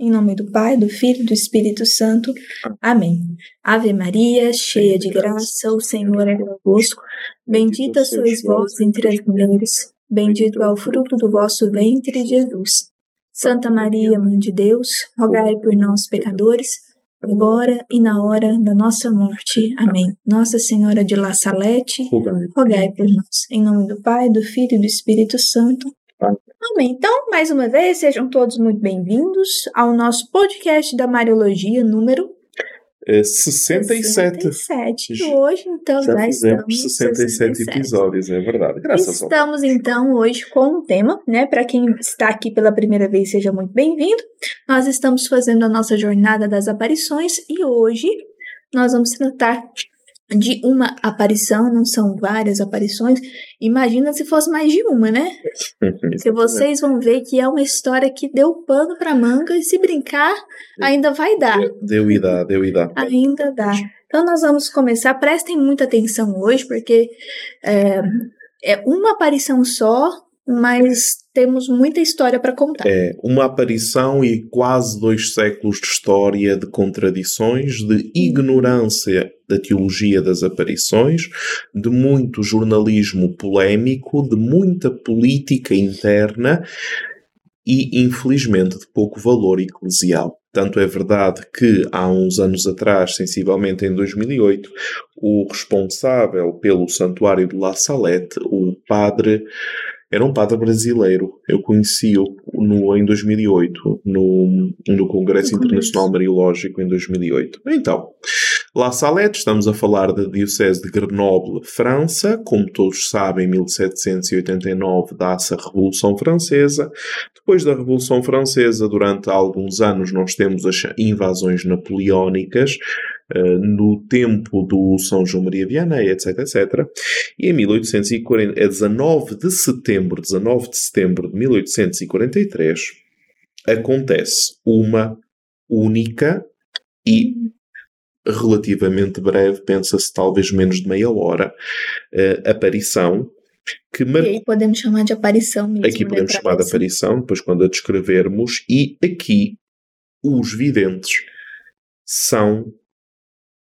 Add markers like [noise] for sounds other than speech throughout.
Em nome do Pai, do Filho e do Espírito Santo. Amém. Ave Maria, cheia de graça, o Senhor é convosco. Bendita sois vós entre as mulheres. Bendito é o fruto do vosso ventre, Jesus. Santa Maria, Mãe de Deus, rogai por nós, pecadores, agora e na hora da nossa morte. Amém. Nossa Senhora de La Salete, rogai por nós. Em nome do Pai, do Filho e do Espírito Santo. Amém. Então, mais uma vez, sejam todos muito bem-vindos ao nosso podcast da Mariologia número é 67. 67. E hoje, então, já, já estamos 67, 67 episódios, é verdade. Graças Estamos, então, hoje com um tema, né? Para quem está aqui pela primeira vez, seja muito bem-vindo. Nós estamos fazendo a nossa jornada das aparições e hoje nós vamos tratar de uma aparição, não são várias aparições. Imagina se fosse mais de uma, né? [laughs] que vocês vão ver que é uma história que deu pano para manga e se brincar ainda vai dar. Deu e dá, deu e dá. ainda dá. Então nós vamos começar. Prestem muita atenção hoje, porque é, é uma aparição só, mas temos muita história para contar. É uma aparição e quase dois séculos de história de contradições, de ignorância da teologia das aparições, de muito jornalismo polémico, de muita política interna e, infelizmente, de pouco valor eclesial. Tanto é verdade que há uns anos atrás, sensivelmente em 2008, o responsável pelo Santuário de La Salette, o padre era um padre brasileiro. Eu conheci-o no, em 2008, no, no Congresso Internacional Mariológico em 2008. Então, La Salette, estamos a falar da Diocese de Grenoble, França. Como todos sabem, em 1789 dá-se a Revolução Francesa. Depois da Revolução Francesa, durante alguns anos, nós temos as invasões napoleónicas. Uh, no tempo do São João Maria Vianney, etc, etc. E em 1840, a 19 de setembro, 19 de setembro de 1843, acontece uma única e relativamente breve, pensa-se talvez menos de meia hora, uh, aparição que mar... E aí podemos chamar de aparição mesmo. Aqui né, podemos chamar de aparição, depois quando a descrevermos, e aqui os videntes são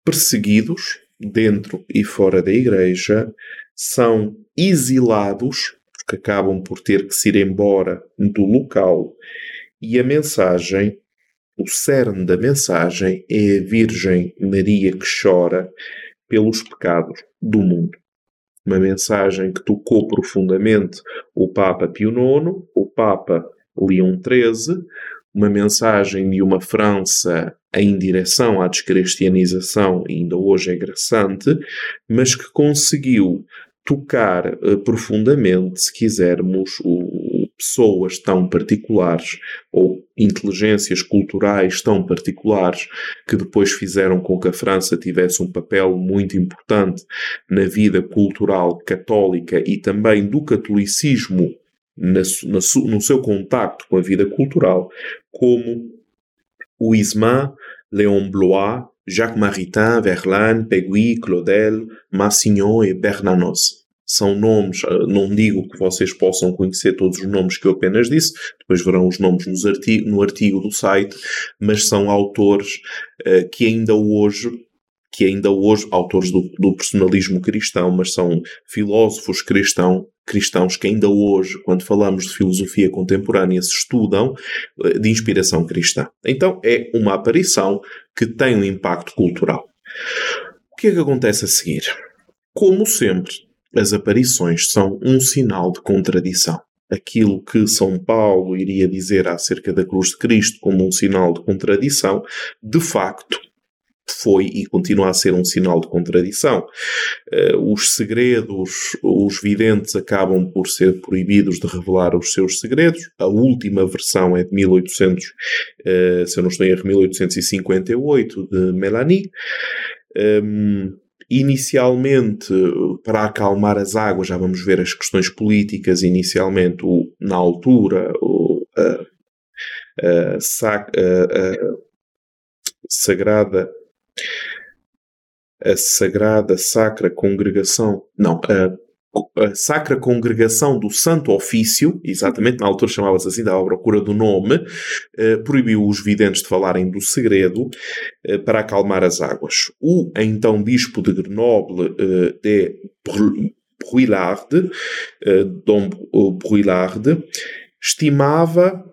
perseguidos dentro e fora da igreja, são exilados, porque acabam por ter que se ir embora do local, e a mensagem, o cerne da mensagem é a Virgem Maria que chora pelos pecados do mundo. Uma mensagem que tocou profundamente o Papa Pio IX, o Papa Leão XIII, uma mensagem de uma França em direção à descristianização, ainda hoje é graçante, mas que conseguiu tocar uh, profundamente, se quisermos, o, pessoas tão particulares ou inteligências culturais tão particulares que depois fizeram com que a França tivesse um papel muito importante na vida cultural católica e também do catolicismo na, na, no seu contacto com a vida cultural, como o Isma, Léon Blois, Jacques Maritain, Verlaine, Péguy, Claudel, Massignon e Bernanos. São nomes, ah, não digo que vocês possam conhecer todos os nomes que eu apenas disse, depois verão os nomes nos artigo, no artigo do site, mas são autores uh, que ainda hoje que ainda hoje, autores do, do, personalismo cristão, mas são filósofos cristão, cristãos que ainda hoje, quando falamos de filosofia contemporânea, se estudam eh, de inspiração cristã. Então é uma aparição que tem um impacto cultural. O que é que acontece a seguir? Como sempre, as aparições são um sinal de contradição. Aquilo que São Paulo iria dizer acerca da cruz de Cristo como um sinal de contradição, de facto, foi e continua a ser um sinal de contradição. Uh, os segredos, os videntes acabam por ser proibidos de revelar os seus segredos. A última versão é de 1800, uh, eh, se eu não estou em erro, 1858, de Melanie. Um, inicialmente, para acalmar as águas, já vamos ver as questões políticas, inicialmente, o, na altura, o, a, a Sagrada a Sagrada Sacra Congregação, não, a a Sacra Congregação do Santo Ofício, exatamente na altura chamava-se assim, à procura do nome, eh, proibiu os videntes de falarem do segredo eh, para acalmar as águas. O então bispo de Grenoble eh, de Bruyard, eh, Dom Bruyard, estimava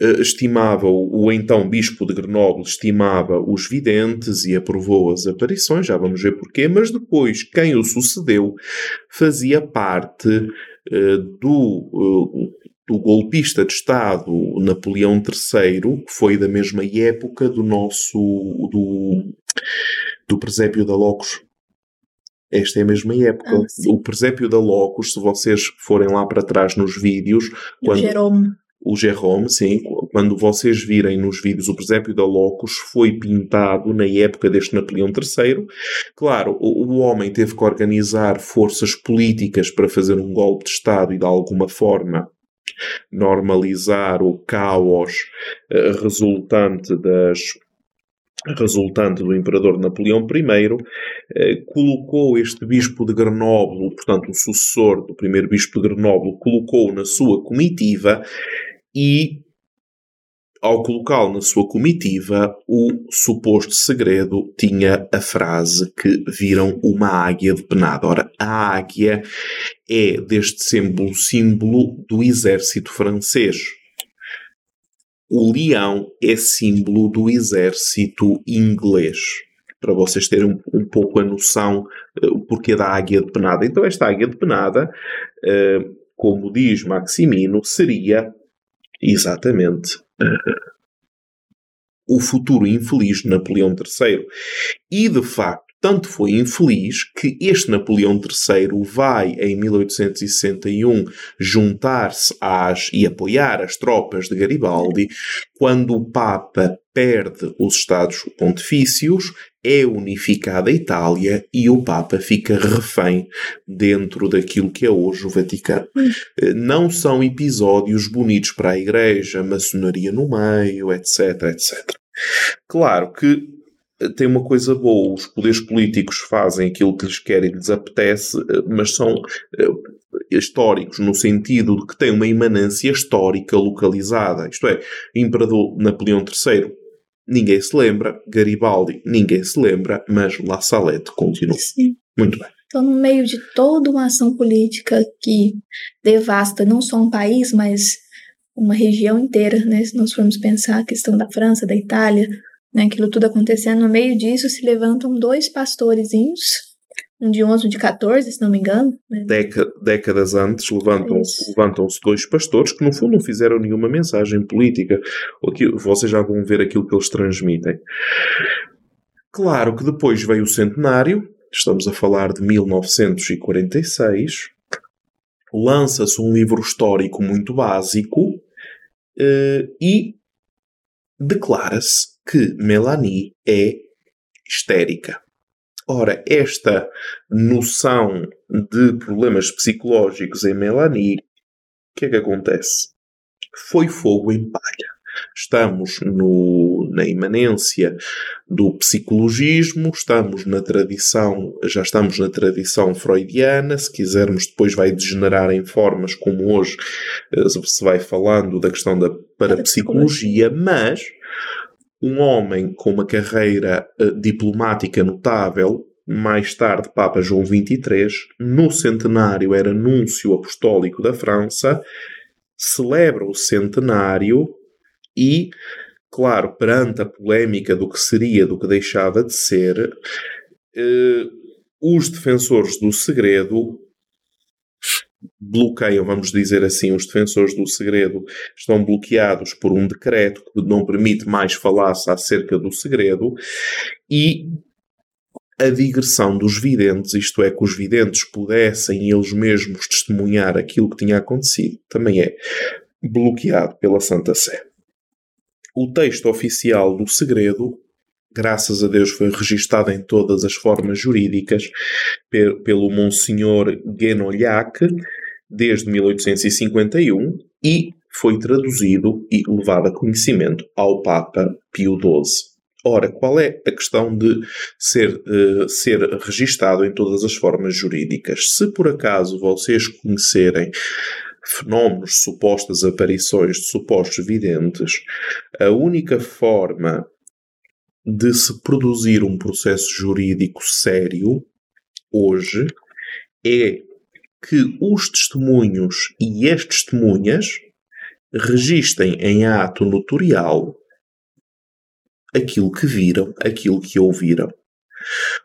estimava, o então bispo de Grenoble estimava os videntes e aprovou as aparições, já vamos ver porquê, mas depois quem o sucedeu fazia parte uh, do, uh, do golpista de Estado Napoleão III, que foi da mesma época do nosso, do, do presépio da Locos. Esta é a mesma época. Ah, o presépio da Locos, se vocês forem lá para trás nos vídeos... Quando... Jerome o Jerome, sim, quando vocês virem nos vídeos o presépio da Locus foi pintado na época deste Napoleão III. Claro, o, o, homem teve que organizar forças políticas para fazer um golpe de Estado e de alguma forma normalizar o caos uh, resultante das resultante do imperador Napoleão I, eh, colocou este bispo de Grenoble, portanto o sucessor do primeiro bispo de Grenoble, colocou na sua comitiva e, ao colocá-lo na sua comitiva, o suposto segredo tinha a frase que viram uma águia depenada. Ora, a águia é, sempre, um símbolo do exército francês. O leão é símbolo do exército inglês para vocês terem um, um, pouco a noção uh, o porquê da águia de penada. Então, esta águia de penada, uh, como diz Maximino, seria exatamente o futuro infeliz de Napoleão III. E, de facto, tanto foi infeliz que este Napoleão III vai, em 1861, juntar-se às e apoiar as tropas de Garibaldi quando o Papa perde os Estados Pontifícios, é unificada a Itália e o Papa fica refém dentro daquilo que é hoje o Vaticano. Eh, não são episódios bonitos para a Igreja, maçonaria no meio, etc, etc. Claro que eh, tem uma coisa boa, os poderes políticos fazem aquilo que lhes quer e lhes apetece, eh, mas são históricos no sentido de que têm uma imanência histórica localizada. Isto é, Imperador Napoleão III ninguém se lembra, Garibaldi ninguém se lembra, mas La Salette continua. Sim. Muito bem. Então, no meio de toda uma ação política que devasta não só um país, mas uma região inteira, né? Se nós formos pensar a questão da França, da Itália, né? Aquilo tudo acontecendo, no meio disso se levantam dois pastorezinhos um de 11, um de 14, se não me engano. Né? décadas antes levantam-se levantam dois pastores que no fundo não fizeram nenhuma mensagem política. vocês já vão ver aquilo que eles transmitem. Claro que depois veio o centenário, estamos a falar de 1946, lança-se um livro histórico muito básico uh, e declara-se que Melanie é histérica. Ora, esta noção de problemas psicológicos em Melanie, o que é que acontece? Foi fogo em palha. Estamos no, na imanência do psicologismo, estamos na tradição, já estamos na tradição freudiana, se quisermos depois vai degenerar em formas como hoje eh, se vai falando da questão da parapsicologia, mas um homem com uma carreira uh, diplomática notável, mais tarde Papa João XXIII, no centenário era núncio apostólico da França, celebra o centenário e, claro, perante a polémica do que seria, do que deixava de ser, uh, os defensores do segredo bloqueiam, vamos dizer assim, os defensores do segredo estão bloqueados por um decreto que não permite mais falar-se acerca do segredo e a digressão dos videntes, isto é, que os videntes pudessem eles mesmos testemunhar aquilo que tinha acontecido, também é bloqueado pela Santa Sé. O texto oficial do segredo graças a Deus, foi registado em todas as formas jurídicas pelo Monsenhor Guenolhac desde 1851 e foi traduzido e levado a conhecimento ao Papa Pio XII. Ora, qual é a questão de ser, uh, ser registado em todas as formas jurídicas? Se por acaso vocês conhecerem fenómenos, supostas aparições de supostos videntes, a única forma de se produzir um processo jurídico sério hoje é que os testemunhos e as testemunhas registem em ato notorial aquilo que viram, aquilo que ouviram.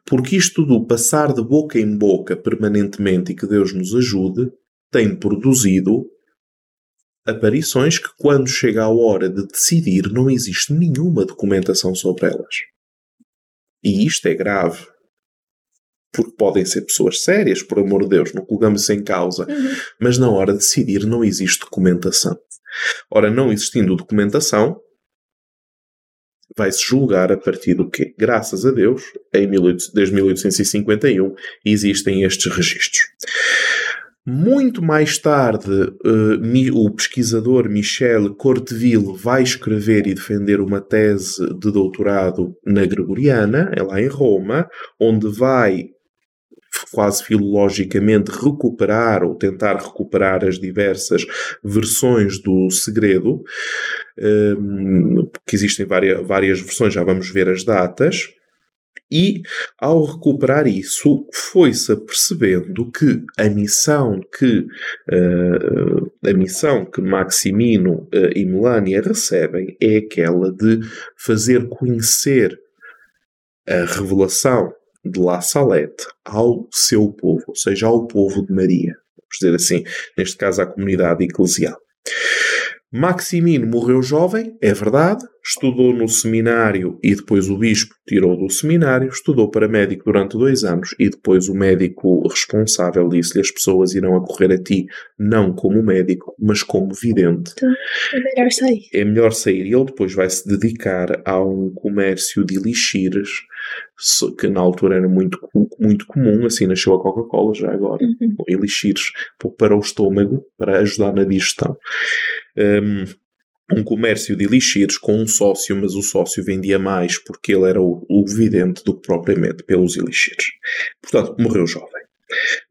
Porque isto do passar de boca em boca permanentemente e que Deus nos ajude, tem produzido aparições que, quando chega a hora de decidir, não existe nenhuma documentação sobre elas. E isto é grave. Porque podem ser pessoas sérias, por amor de Deus, não colocamos em causa. Uhum. Mas na hora de decidir não existe documentação. Ora, não existindo documentação, vai-se julgar a partir do quê? Graças a Deus, em 18, desde 1851, existem estes registros. Muito mais tarde, uh, o pesquisador Michel Corteville vai escrever e defender uma tese de doutorado na Gregoriana, é lá em Roma, onde vai quase filologicamente recuperar ou tentar recuperar as diversas versões do segredo, um, ehm, que existem várias, várias versões, já vamos ver as datas. E, ao recuperar isso, foi-se apercebendo que a missão que, uh, a missão que Maximino uh, e Melania recebem é aquela de fazer conhecer a revelação de La Salette ao seu povo, ou seja, ao povo de Maria. Vamos dizer assim, neste caso à comunidade eclesial. Maximino morreu jovem, é verdade, estudou no seminário e depois o bispo tirou do seminário, estudou para médico durante dois anos e depois o médico responsável disse-lhe as pessoas irão acorrer a ti não como médico, mas como vidente. Então, é melhor sair. É melhor sair. E ele depois vai se dedicar a um comércio de elixires que na altura era muito, muito comum, assim nasceu a Coca-Cola já agora, uhum. elixires para o estômago, para ajudar na digestão um, um comércio de elixires com um sócio, mas o sócio vendia mais porque ele era o, o vidente do que propriamente pelos elixires. Portanto, morreu jovem.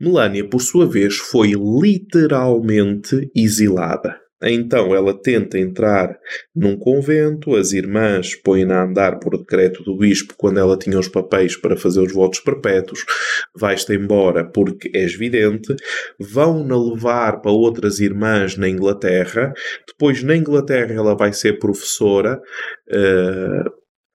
Melania, por sua vez, foi literalmente exilada. Então ela tenta entrar num convento, as irmãs põem-na a andar por decreto do bispo quando ela tinha os papéis para fazer os votos perpétuos, vais-te embora porque és vidente, vão-na levar para outras irmãs na Inglaterra, depois na Inglaterra ela vai ser professora, uh,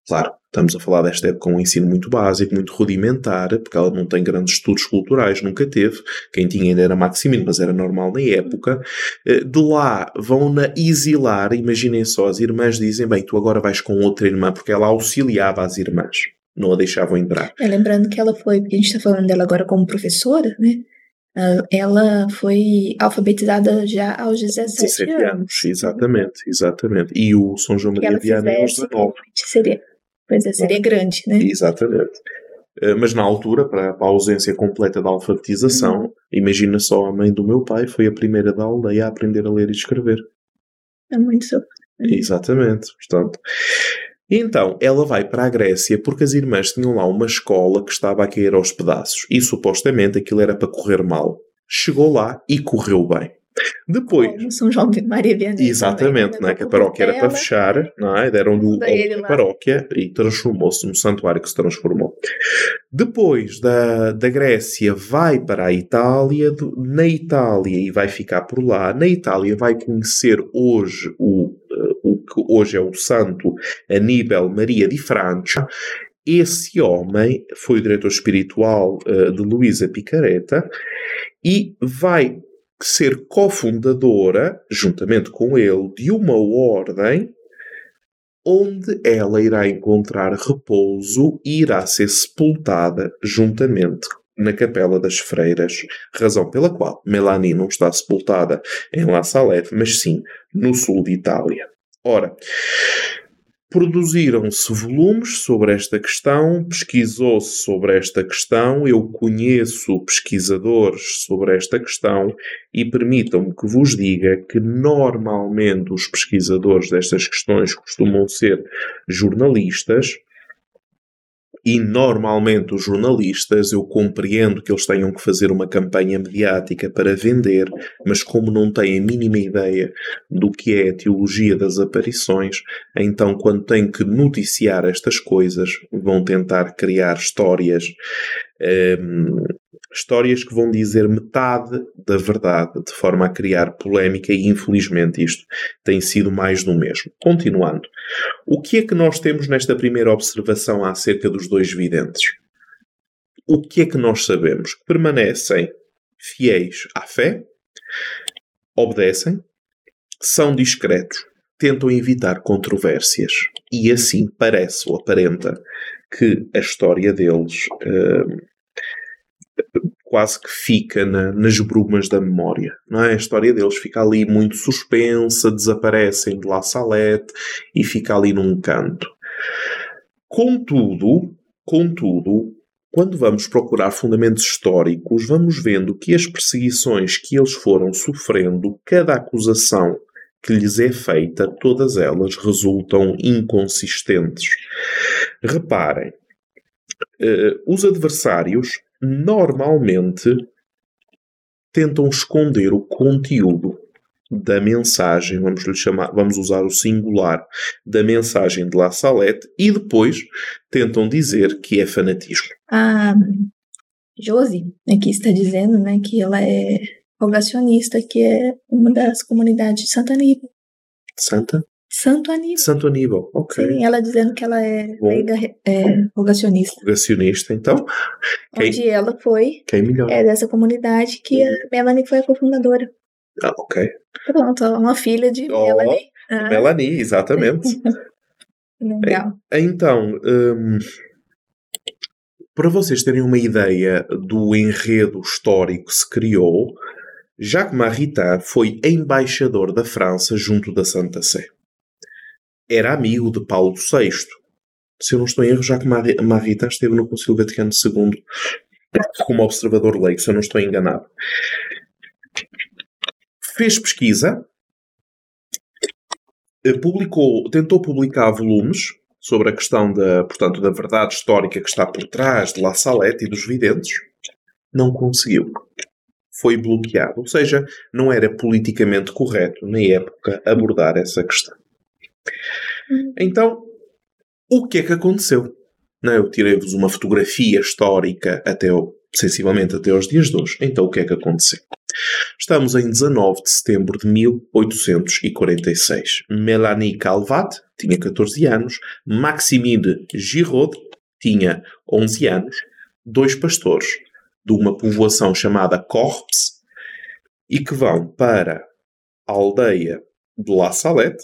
claro, Estamos a falar desta época com um ensino muito básico, muito rudimentar, porque ela não tem grandes estudos culturais, nunca teve. Quem tinha ainda era Maximino, mas era normal na época. Eh, de lá vão-na exilar, imaginem só, as irmãs dizem: bem, tu agora vais com outra irmã, porque ela auxiliava as irmãs, não a deixavam entrar. É, lembrando que ela foi, porque a gente está falando dela agora como professora, né? Ah, ela foi alfabetizada já aos 17, 17 anos. anos. Exatamente, exatamente. E o São João Maria Vianney aos 19. Seria Pois é, seria grande, né? Exatamente. Eh, mas na altura, para a ausência completa da alfabetização, uhum. imagina só a mãe do meu pai foi a primeira da aldeia a aprender a ler e escrever. É muito só. Exatamente, portanto. Então, ela vai para a Grécia porque as irmãs tinham lá uma escola que estava a cair aos pedaços e supostamente aquilo era para correr mal. Chegou lá e correu bem. Depois. Como São João de Maria Vianney. Exatamente, também, né? que a paróquia era para fechar, não é? deram-lhe a paróquia e transformou-se num santuário que se transformou. Depois da, da Grécia vai para a Itália, na Itália e vai ficar por lá. Na Itália vai conhecer hoje o, eh, o que hoje é o santo Aníbal Maria de Francia. Esse homem foi o diretor espiritual uh, de Luísa Picareta e vai ser cofundadora, juntamente com ele, de uma ordem onde ela irá encontrar repouso e irá ser sepultada juntamente na Capela das Freiras, razão pela qual Melanie não está sepultada em La Salette, mas sim no sul de Itália. Ora, Produziram-se volumes sobre esta questão, pesquisou-se sobre esta questão, eu conheço pesquisadores sobre esta questão e permitam-me que vos diga que normalmente os pesquisadores destas questões costumam ser jornalistas E normalmente os jornalistas, eu compreendo que eles tenham que fazer uma campanha mediática para vender, mas como não têm a mínima ideia do que é a teologia das aparições, então quando têm que noticiar estas coisas, vão tentar criar histórias um, histórias que vão dizer metade da verdade, de forma a criar polémica, e infelizmente isto tem sido mais do mesmo. Continuando, o que é que nós temos nesta primeira observação acerca dos dois videntes? O que é que nós sabemos? Permanecem fiéis à fé, obedecem, são discretos, tentam evitar controvérsias e assim parece ou aparenta que a história deles uh, quase que fica na, nas brumas da memória. Não é? A história deles fica ali muito suspensa, desaparecem de La Salette e fica ali num canto. Contudo, contudo, quando vamos procurar fundamentos históricos, vamos vendo que as perseguições que eles foram sofrendo, cada acusação que lhes é feita, todas elas resultam inconsistentes. Reparem, uh, os adversários normalmente tentam esconder o conteúdo da mensagem, vamos lhe chamar, vamos usar o singular da mensagem de La Salette e depois tentam dizer que é fanatismo. A Josi aqui está dizendo, né, que ela é rogacionista, que é uma das comunidades de Santa Aníbal. Santa? Santo Aníbal. Santo Aníbal, ok. Sim, ela dizendo que ela é leiga, é, rogacionista. Rogacionista, então. Quem, Onde ela foi. Quem melhor? É dessa comunidade que a Melanie foi a cofundadora. Ah, ok. Pronto, uma filha de oh, Melanie. Ah. Melanie, exatamente. [laughs] Legal. Então, hum, para vocês terem uma ideia do enredo histórico que se criou, Jacques Maritain foi embaixador da França junto da Santa Sé era amigo de Paulo VI. Se eu não estou em erro, Jacques Maritain esteve no Concílio Vaticano II como observador leigo, se eu não estou enganado. Fez pesquisa, eh, publicou, tentou publicar volumes sobre a questão da, portanto, da verdade histórica que está por trás de La Salette e dos videntes. Não conseguiu. Foi bloqueado. Ou seja, não era politicamente correto, na época, abordar essa questão. Então, o que é que aconteceu? Não, é? eu tirei-vos uma fotografia histórica até sensivelmente até aos dias de hoje. Então, o que é que aconteceu? Estamos em 19 de setembro de 1846. Melanie Calvat tinha 14 anos, Maximide Giraud tinha 11 anos, dois pastores de uma povoação chamada Corps e que vão para a aldeia de La Salette,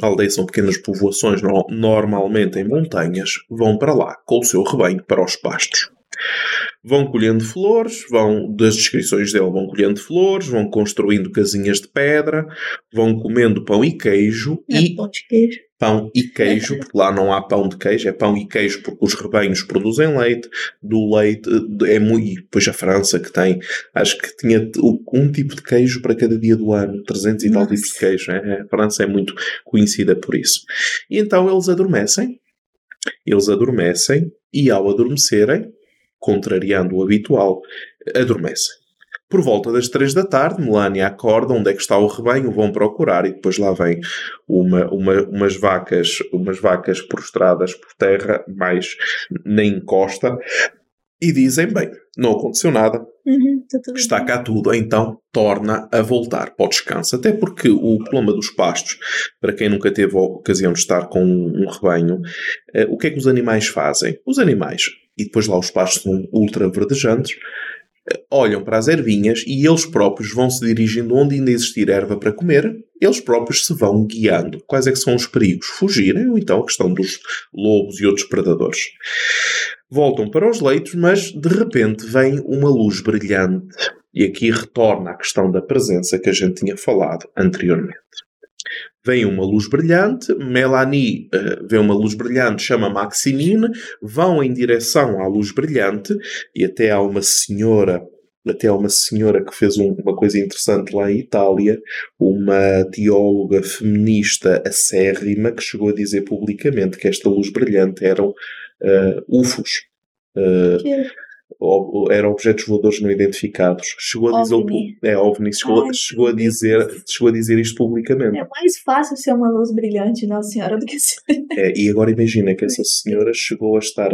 aldeias são pequenas povoações, normalmente em montanhas, vão para lá com o seu rebanho para os pastos. Vão colhendo flores, vão, das descrições dele, vão colhendo flores, vão construindo casinhas de pedra, vão comendo pão e queijo é e. Pão de queijo. Pão e queijo, porque lá não há pão de queijo, é pão e queijo porque os rebanhos produzem leite, do leite é muito. Pois a França que tem, acho que tinha um tipo de queijo para cada dia do ano, 300 e tal tipos de queijo. É? A França é muito conhecida por isso. E então eles adormecem, eles adormecem e ao adormecerem, contrariando o habitual, adormecem. Por volta das três da tarde, Melania acorda, onde é que está o rebanho, vão procurar e depois lá vem uma, uma, umas vacas, umas vacas prostradas por terra, mais na encosta, e dizem, bem, não aconteceu nada, uhum, está, cá tudo, então torna a voltar para o descanso. Até porque o problema dos pastos, para quem nunca teve a ocasião de estar com um rebanho, uh, o que é que os animais fazem? Os animais e depois lá os pastos são ultra verdejantes, olham para as ervinhas e eles próprios vão se dirigindo onde ainda existir erva para comer, eles próprios se vão guiando. Quais é que são os perigos? Fugirem ou então a questão dos lobos e outros predadores. Voltam para os leitos, mas de repente vem uma luz brilhante. E aqui retorna a questão da presença que a gente tinha falado anteriormente vem uma luz brilhante, Melanie uh, vê uma luz brilhante, chama Maximine, vão em direção à luz brilhante e até há uma senhora até uma senhora que fez um, uma coisa interessante lá em Itália, uma teóloga feminista acérrima que chegou a dizer publicamente que esta luz brilhante eram uh, UFOs. Uh, eram objetos voadores não identificados. Chegou a dizer OVNI. é OVNI, chegou, Ai, chegou a dizer, chegou a dizer isto publicamente. É mais fácil ser uma luz brilhante, Nossa Senhora, do que ser. [laughs] É, e agora imagina que essa senhora chegou a estar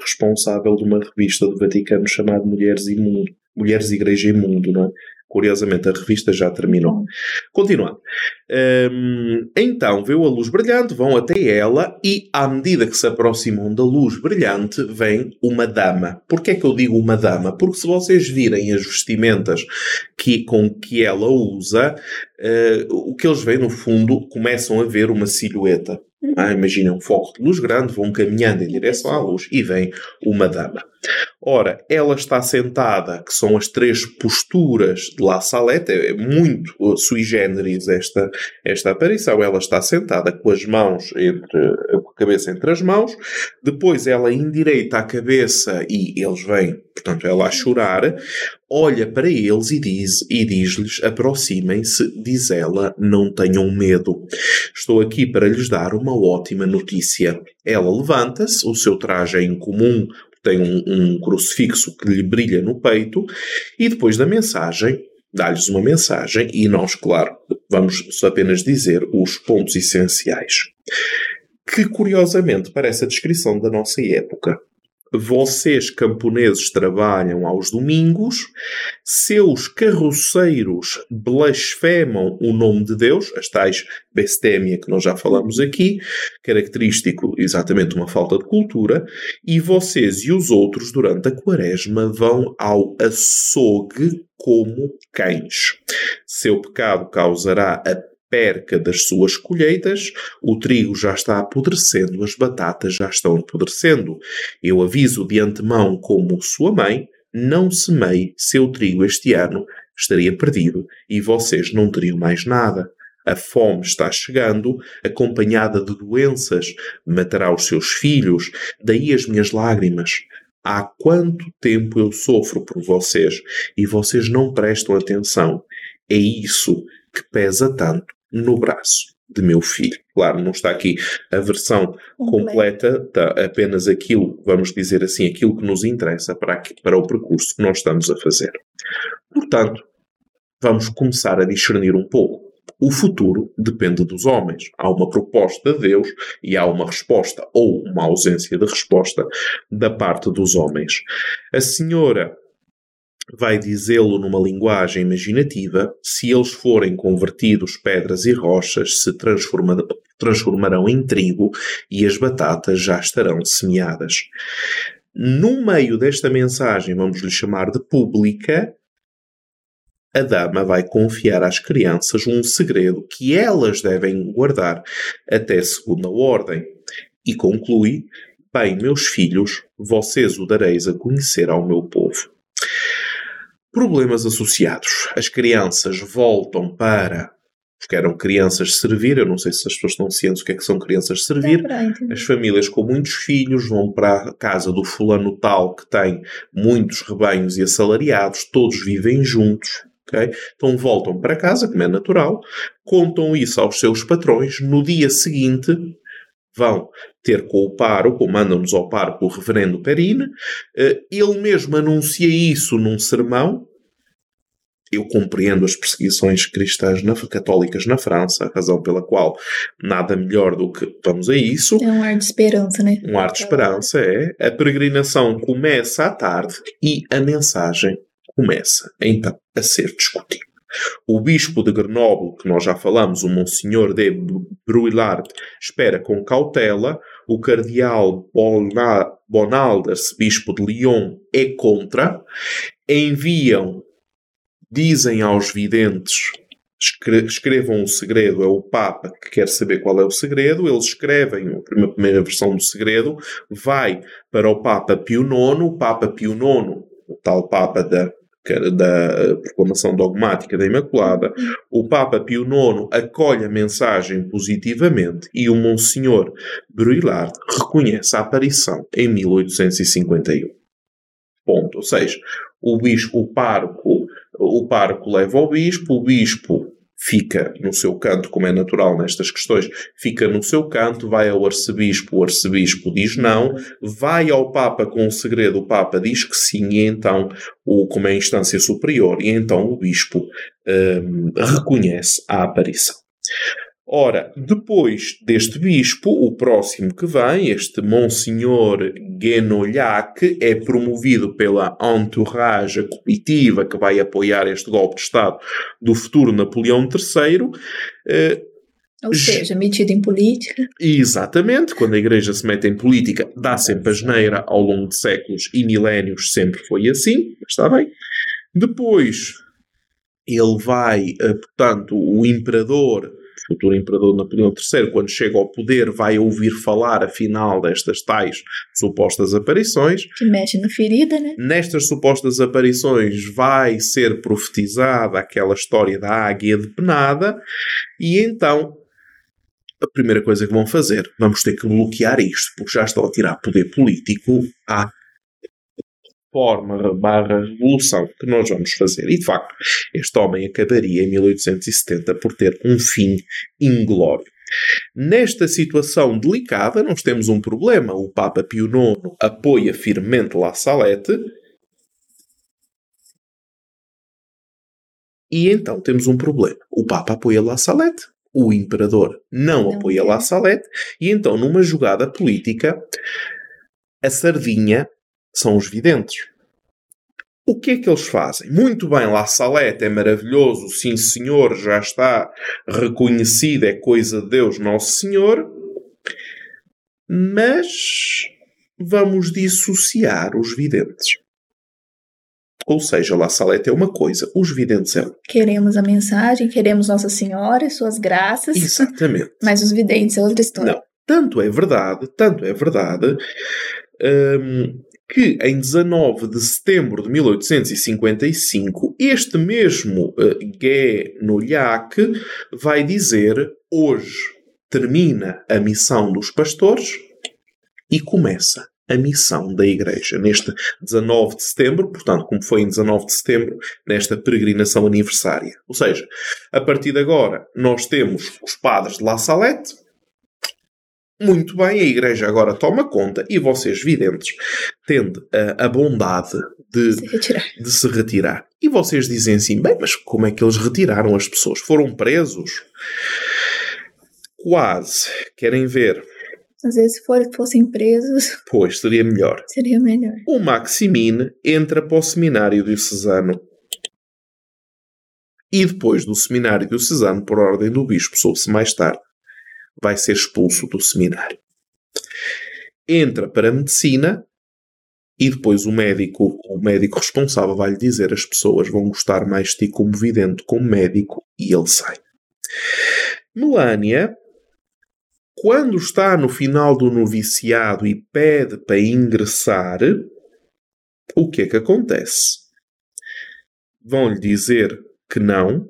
responsável de uma revista do Vaticano chamada Mulheres e Mundo. Mulheres, Igreja e Mundo, não é? Curiosamente, a revista já terminou. Continuando. Hum, então, vê a luz brilhante, vão até ela e, à medida que se aproximam da luz brilhante, vem uma dama. Porquê é que eu digo uma dama? Porque se vocês virem as vestimentas que, com que ela usa, uh, o que eles veem, no fundo, começam a ver uma silhueta. Ah, um foco de luz grande, vão caminhando em direção à luz e vem uma dama. Ora, ela está sentada, que são as três posturas de La Salette, é muito sui generis esta, esta aparição. Ela está sentada com as mãos entre, com a cabeça entre as mãos, depois ela endireita a cabeça e eles vêm, portanto, ela a chorar, olha para eles e diz e diz-lhes: aproximem-se, diz ela, não tenham medo. Estou aqui para lhes dar uma ótima notícia. Ela levanta-se, o seu traje é incomum, tem um, um crucifixo que lhe brilha no peito, e depois da mensagem, dá-lhes uma mensagem, e nós, claro, vamos apenas dizer os pontos essenciais. Que curiosamente parece a descrição da nossa época. Vocês, camponeses, trabalham aos domingos, seus carroceiros blasfemam o nome de Deus, as tais bestémia que nós já falamos aqui, característico exatamente uma falta de cultura, e vocês e os outros, durante a quaresma, vão ao açougue como cães. Seu pecado causará a perca das suas colheitas, o trigo já está apodrecendo, as batatas já estão apodrecendo. Eu aviso de antemão como sua mãe, não semeie seu trigo este ano, estaria perdido e vocês não teriam mais nada. A fome está chegando, acompanhada de doenças, matará os seus filhos, daí as minhas lágrimas. Há quanto tempo eu sofro por vocês e vocês não prestam atenção. É isso que pesa tanto no braço de meu filho. Claro, não está aqui a versão completa, está apenas aquilo, vamos dizer assim, aquilo que nos interessa para, aqui, para o percurso que nós estamos a fazer. Portanto, vamos começar a discernir um pouco. O futuro depende dos homens. Há uma proposta de Deus e há uma resposta ou uma ausência de resposta da parte dos homens. A senhora vai dizê-lo numa linguagem imaginativa, se eles forem convertidos, pedras e rochas se transforma, transformarão em trigo e as batatas já estarão semeadas. No meio desta mensagem, vamos lhe chamar de pública, a dama vai confiar às crianças um segredo que elas devem guardar até segunda ordem e conclui: Bem, meus filhos, vocês o dareis a conhecer ao meu povo. Problemas associados. As crianças voltam para. Porque eram crianças de servir, eu não sei se as pessoas estão cientes do que é que são crianças de servir. As famílias com muitos filhos vão para a casa do fulano tal que tem muitos rebanhos e assalariados, todos vivem juntos. Okay? Então voltam para casa, como é natural, contam isso aos seus patrões. No dia seguinte, vão ter com o pároco, mandam-nos ao pároco o reverendo Perine, eh, ele mesmo anuncia isso num sermão, eu compreendo as perseguições cristãs na, católicas na França, a razão pela qual nada melhor do que vamos a isso. É um ar de esperança, né? Um ar de esperança, é. A peregrinação começa à tarde e a mensagem começa, então, a ser discutida. O bispo de Grenoble, que nós já falamos, o Monsenhor de Bruyard, espera com cautela. O cardeal Bonald, arcebispo de Lyon, é contra. Enviam, dizem aos videntes, escrevam o segredo, é o Papa que quer saber qual é o segredo, eles escrevem a primeira versão do segredo, vai para o Papa Pio IX, o Papa Pio IX, o tal Papa da da proclamação dogmática da Imaculada, o Papa Pio IX acolhe a mensagem positivamente e o Monsenhor Bruyard reconhece a aparição em 1851. Ponto. Ou seja, o bispo, o pároco, o pároco leva ao bispo, o bispo fica no seu canto, como é natural nestas questões, fica no seu canto, vai ao arcebispo, o arcebispo diz não, vai ao Papa com o segredo, o Papa diz que sim, e então, o, como é a instância superior, e então o bispo um, reconhece a aparição. Ora, depois deste bispo, o próximo que vem, este Monsenhor Guenolhac, é promovido pela entourage comitiva que vai apoiar este golpe de Estado do futuro Napoleão III. Eh, Ou seja, metido em política. Exatamente. Quando a Igreja se mete em política, dá sempre a geneira ao longo de séculos e milénios, sempre foi assim. Está bem. Depois, ele vai, eh, portanto, o imperador futuro imperador Napoleão III, quando chega ao poder, vai ouvir falar, afinal, destas tais supostas aparições. Que mexe na ferida, né? Nestas supostas aparições vai ser profetizada aquela história da águia depenada, e então a primeira coisa que vão fazer, vamos ter que bloquear isto, porque já estão a tirar poder político à reforma barra revolução que nós vamos fazer. E de facto, este homem acabaria em 1870 por ter um fim inglório. Nesta situação delicada, nós temos um problema. O Papa Pio IX apoia firmemente La Salette. E então temos um problema. O Papa apoia La Salette, o Imperador não, não apoia La Salette, e então, numa jogada política, a sardinha são os videntes. O que é que eles fazem? Muito bem, La Salete é maravilhoso, sim senhor, já está reconhecido, é coisa de Deus, Nosso Senhor, mas vamos dissociar os videntes. Ou seja, La Salete é uma coisa, os videntes é outra. Queremos a mensagem, queremos Nossa Senhora e suas graças. Exatamente. [laughs] Mas os videntes é outra história. Não, tanto é verdade, tanto é verdade, hum, que em 19 de setembro de 1855, este mesmo uh, Gué Nolhac vai dizer: hoje termina a missão dos pastores e começa a missão da Igreja. Neste 19 de setembro, portanto, como foi em 19 de setembro, nesta peregrinação aniversária. Ou seja, a partir de agora, nós temos os padres de La Salette, muito bem, a Igreja agora toma conta e vocês, videntes, tende a, a bondade de se, retirar. de se retirar. E vocês dizem assim: bem, mas como é que eles retiraram as pessoas? Foram presos? Quase. Querem ver? Às vezes, se fossem presos. Pois, seria melhor. Seria melhor. O Maximine entra para o seminário diocesano. E depois do seminário diocesano, por ordem do bispo, soube-se mais tarde, vai ser expulso do seminário. Entra para a medicina e depois o médico, o médico responsável vai lhe dizer as pessoas vão gostar mais de ti como vidente, como médico, e ele sai. Melania, quando está no final do noviciado e pede para ingressar, o que é que acontece? Vão lhe dizer que não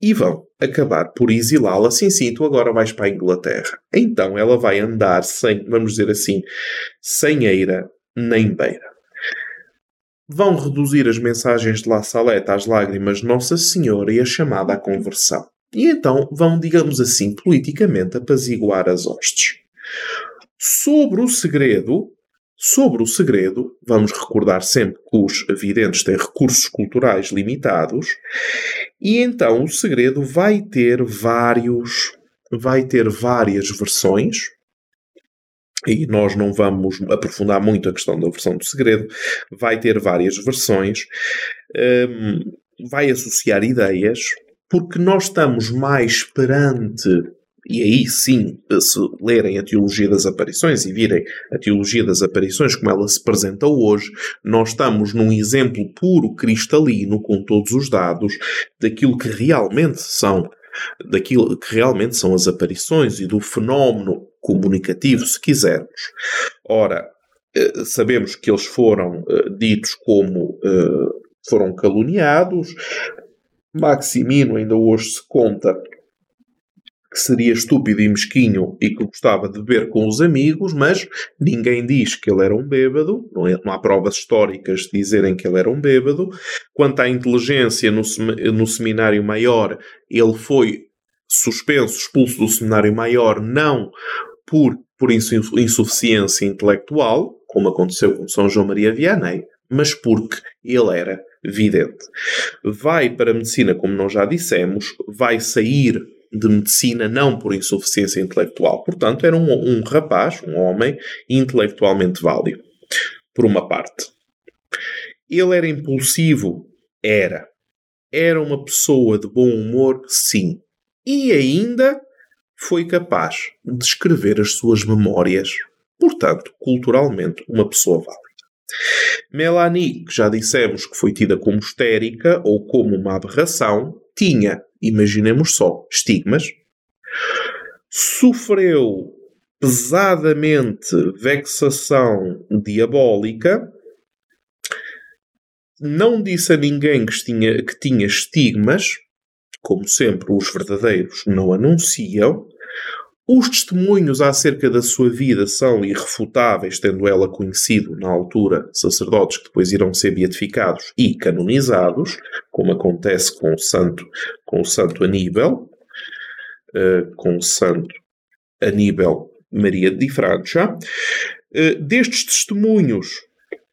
e vão acabar por exilá-la. Sim, sim, tu agora vais para a Inglaterra. Então ela vai andar sem, vamos dizer assim, sem eira nem beira. Vão reduzir as mensagens de La Saleta às lágrimas de Nossa Senhora e a chamada à conversão. E então vão, digamos assim, politicamente apaziguar as hostes. Sobre o segredo, Sobre o segredo, vamos recordar sempre que os videntes têm recursos culturais limitados, e então o segredo vai ter vários, vai ter várias versões, e nós não vamos aprofundar muito a questão da versão do segredo, vai ter várias versões, um, vai associar ideias, porque nós estamos mais perante e aí sim, se lerem a Teologia das Aparições e virem a Teologia das Aparições como ela se apresenta hoje, nós estamos num exemplo puro cristalino, com todos os dados, daquilo que realmente são daquilo que realmente são as aparições e do fenómeno comunicativo, se quisermos. Ora, eh, sabemos que eles foram eh, ditos como eh, foram caluniados. Maximino ainda hoje se conta que seria estúpido e mesquinho e que gostava de beber com os amigos, mas ninguém diz que ele era um bêbado, não, é, não há provas históricas de dizerem que ele era um bêbado. Quanto à inteligência no, no seminário maior, ele foi suspenso, expulso do seminário maior, não por, por insuficiência intelectual, como aconteceu com São João Maria Vianney, mas porque ele era vidente. Vai para a medicina, como nós já dissemos, vai sair de medicina não por insuficiência intelectual. Portanto, era um, um rapaz, um homem, intelectualmente válido. Por uma parte. Ele era impulsivo? Era. Era uma pessoa de bom humor? Sim. E ainda foi capaz de escrever as suas memórias. Portanto, culturalmente, uma pessoa válida. Melanie, que já dissemos que foi tida como histérica ou como uma aberração, tinha, imaginemos só, estigmas, sofreu pesadamente vexação diabólica, não disse a ninguém que tinha, que tinha estigmas, como sempre os verdadeiros não anunciam, os testemunhos acerca da sua vida são irrefutáveis, tendo ela conhecido, na altura, sacerdotes que depois irão ser beatificados e canonizados, como acontece com o santo, com o santo Aníbal, uh, com o santo Aníbal Maria de Francia. Uh, destes testemunhos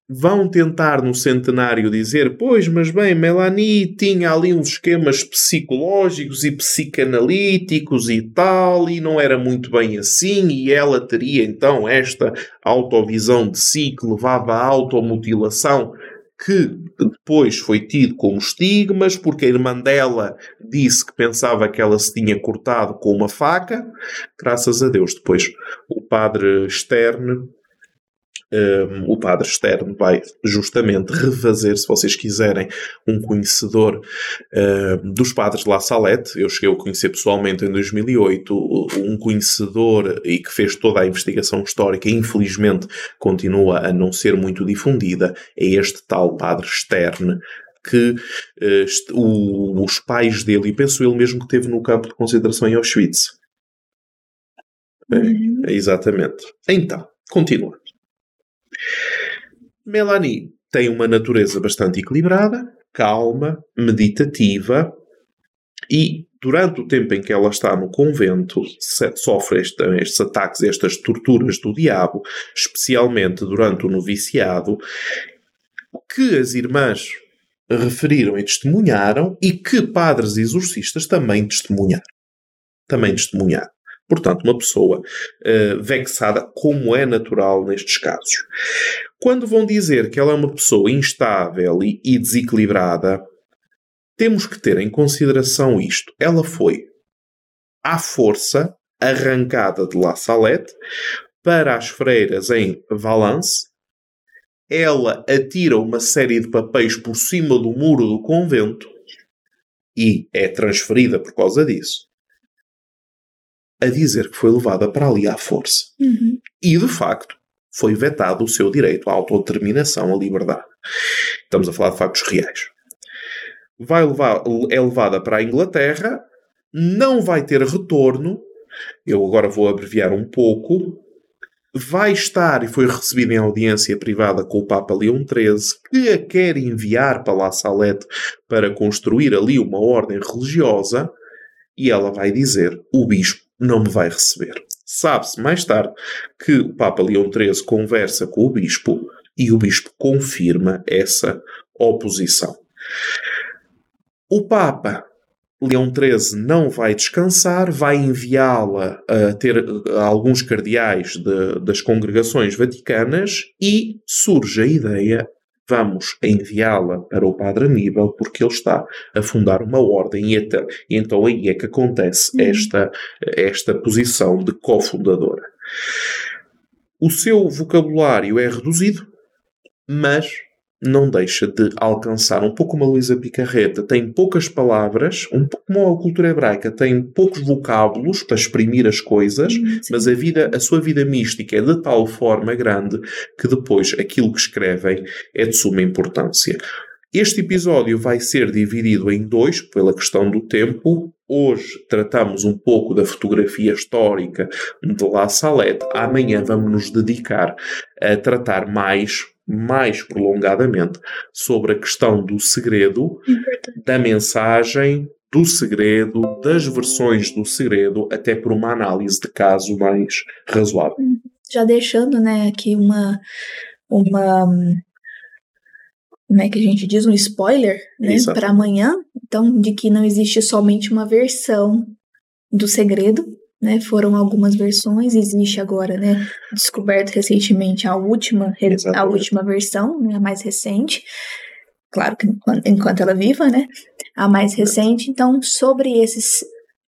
vão tentar no centenário dizer, pois, mas bem, Melanie tinha ali uns esquemas psicológicos e psicanalíticos e tal, e não era muito bem assim, e ela teria então esta autovisão de si que levava à automutilação, que depois foi tido como estigmas, porque a irmã dela disse que pensava que ela se tinha cortado com uma faca. Graças a Deus, depois o padre Stern um, o padre externo vai justamente refazer, se vocês quiserem, um conhecedor um, dos padres de La Salette. Eu cheguei a conhecer pessoalmente em 2008, um conhecedor e que fez toda a investigação histórica, infelizmente continua a não ser muito difundida, é este tal padre externo que uh, o, os pais dele, e penso ele mesmo que teve no campo de concentração em Auschwitz. Uhum. É, exatamente. Então, continua. Melanie tem uma natureza bastante equilibrada, calma, meditativa e durante o tempo em que ela está no convento sofre estes ataques, estas torturas do diabo, especialmente durante o noviciado, que as irmãs referiram e testemunharam e que padres exorcistas também testemunharam. Também testemunharam. Portanto, uma pessoa uh, vexada, como é natural nestes casos. Quando vão dizer que ela é uma pessoa instável e, e desequilibrada, temos que ter em consideração isto. Ela foi, à força, arrancada de La Salette para as freiras em Valence. Ela atira uma série de papéis por cima do muro do convento e é transferida por causa disso a dizer que foi levada para ali à força. Uhum. E, de facto, foi vetado o seu direito à autodeterminação, à liberdade. Estamos a falar de factos reais. Vai levar, é levada para a Inglaterra, não vai ter retorno. Eu agora vou abreviar um pouco. Vai estar e foi recebida em audiência privada com o Papa Leão XIII, que a quer enviar para La Salette para construir ali uma ordem religiosa, e ela vai dizer: o bispo não me vai receber. Sabe-se mais tarde que o Papa Leão XIII conversa com o bispo e o bispo confirma essa oposição. O Papa Leão XIII não vai descansar, vai enviá-la a ter alguns cardeais de, das congregações vaticanas e surge a ideia vamos enviá-la para o Padre Aníbal porque ele está a fundar uma ordem e, até, e então aí é que acontece uhum. esta, esta posição de cofundadora. O seu vocabulário é reduzido, mas não deixa de alcançar, um pouco como a Luísa Picarreta, tem poucas palavras, um pouco como a cultura hebraica, tem poucos vocábulos para exprimir as coisas, hum, Sim. mas a vida, a sua vida mística é de tal forma grande que depois aquilo que escrevem é de suma importância. Este episódio vai ser dividido em dois pela questão do tempo. Hoje tratamos um pouco da fotografia histórica de La Salette. Amanhã vamos nos dedicar a tratar mais, mais prolongadamente sobre a questão do segredo, da mensagem, do segredo, das versões do segredo, até por uma análise de caso mais razoável. Já deixando, né, aqui uma uma como é que a gente diz? Um spoiler, né, para amanhã, então de que não existe somente uma versão do segredo, né? Foram algumas versões, existe agora, né, descoberto recentemente a última a última versão, né, a mais recente. Claro que enquanto, enquanto ela é viva, né? A mais recente, então sobre esses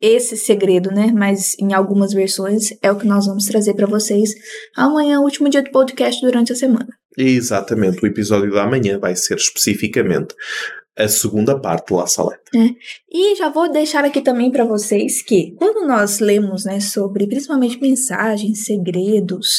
esse segredo, né? Mas em algumas versões é o que nós vamos trazer para vocês amanhã, último dia do podcast durante a semana. Exatamente, o episódio da manhã vai ser especificamente a segunda parte de La Salette. E já vou deixar aqui também para vocês que quando nós lemos, né, sobre principalmente mensagens, segredos,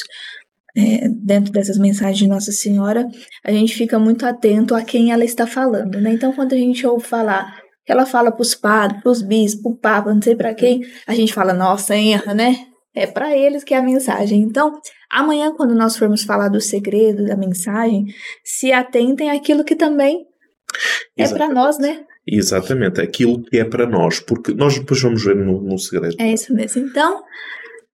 é, dentro dessas mensagens de Nossa Senhora, a gente fica muito atento a quem ela está falando, né? Então, quando a gente ouve falar que ela fala para os padres, para os bispos, para o papa, não sei para quem, a gente fala, nossa, erra, né? É para eles que é a mensagem. Então, amanhã, quando nós formos falar do segredo, da mensagem, se atentem àquilo que também é para nós, né? Exatamente, aquilo que é para nós, porque nós depois vamos ver no, no segredo. É isso mesmo. Então,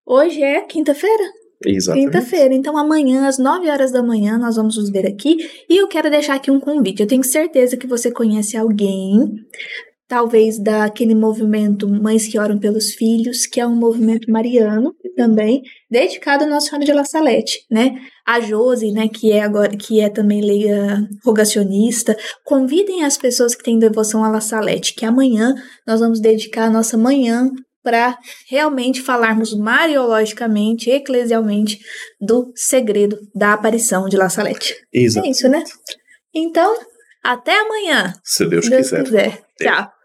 hoje é quinta-feira? Exatamente. Quinta-feira. Então, amanhã, às 9 horas da manhã, nós vamos nos ver aqui. E eu quero deixar aqui um convite. Eu tenho certeza que você conhece alguém, talvez daquele movimento Mães que Oram pelos Filhos, que é um movimento mariano também, dedicado a Nossa Senhora de La Salete, né? A Josi, né, que é agora, que é também leiga rogacionista, convidem as pessoas que têm devoção a La Salete, que amanhã nós vamos dedicar a nossa manhã para realmente falarmos mariologicamente, eclesialmente, do segredo da aparição de La Salete. É Exato. isso, né? Então, até amanhã, Se Deus, se Deus quiser. quiser. Tchau.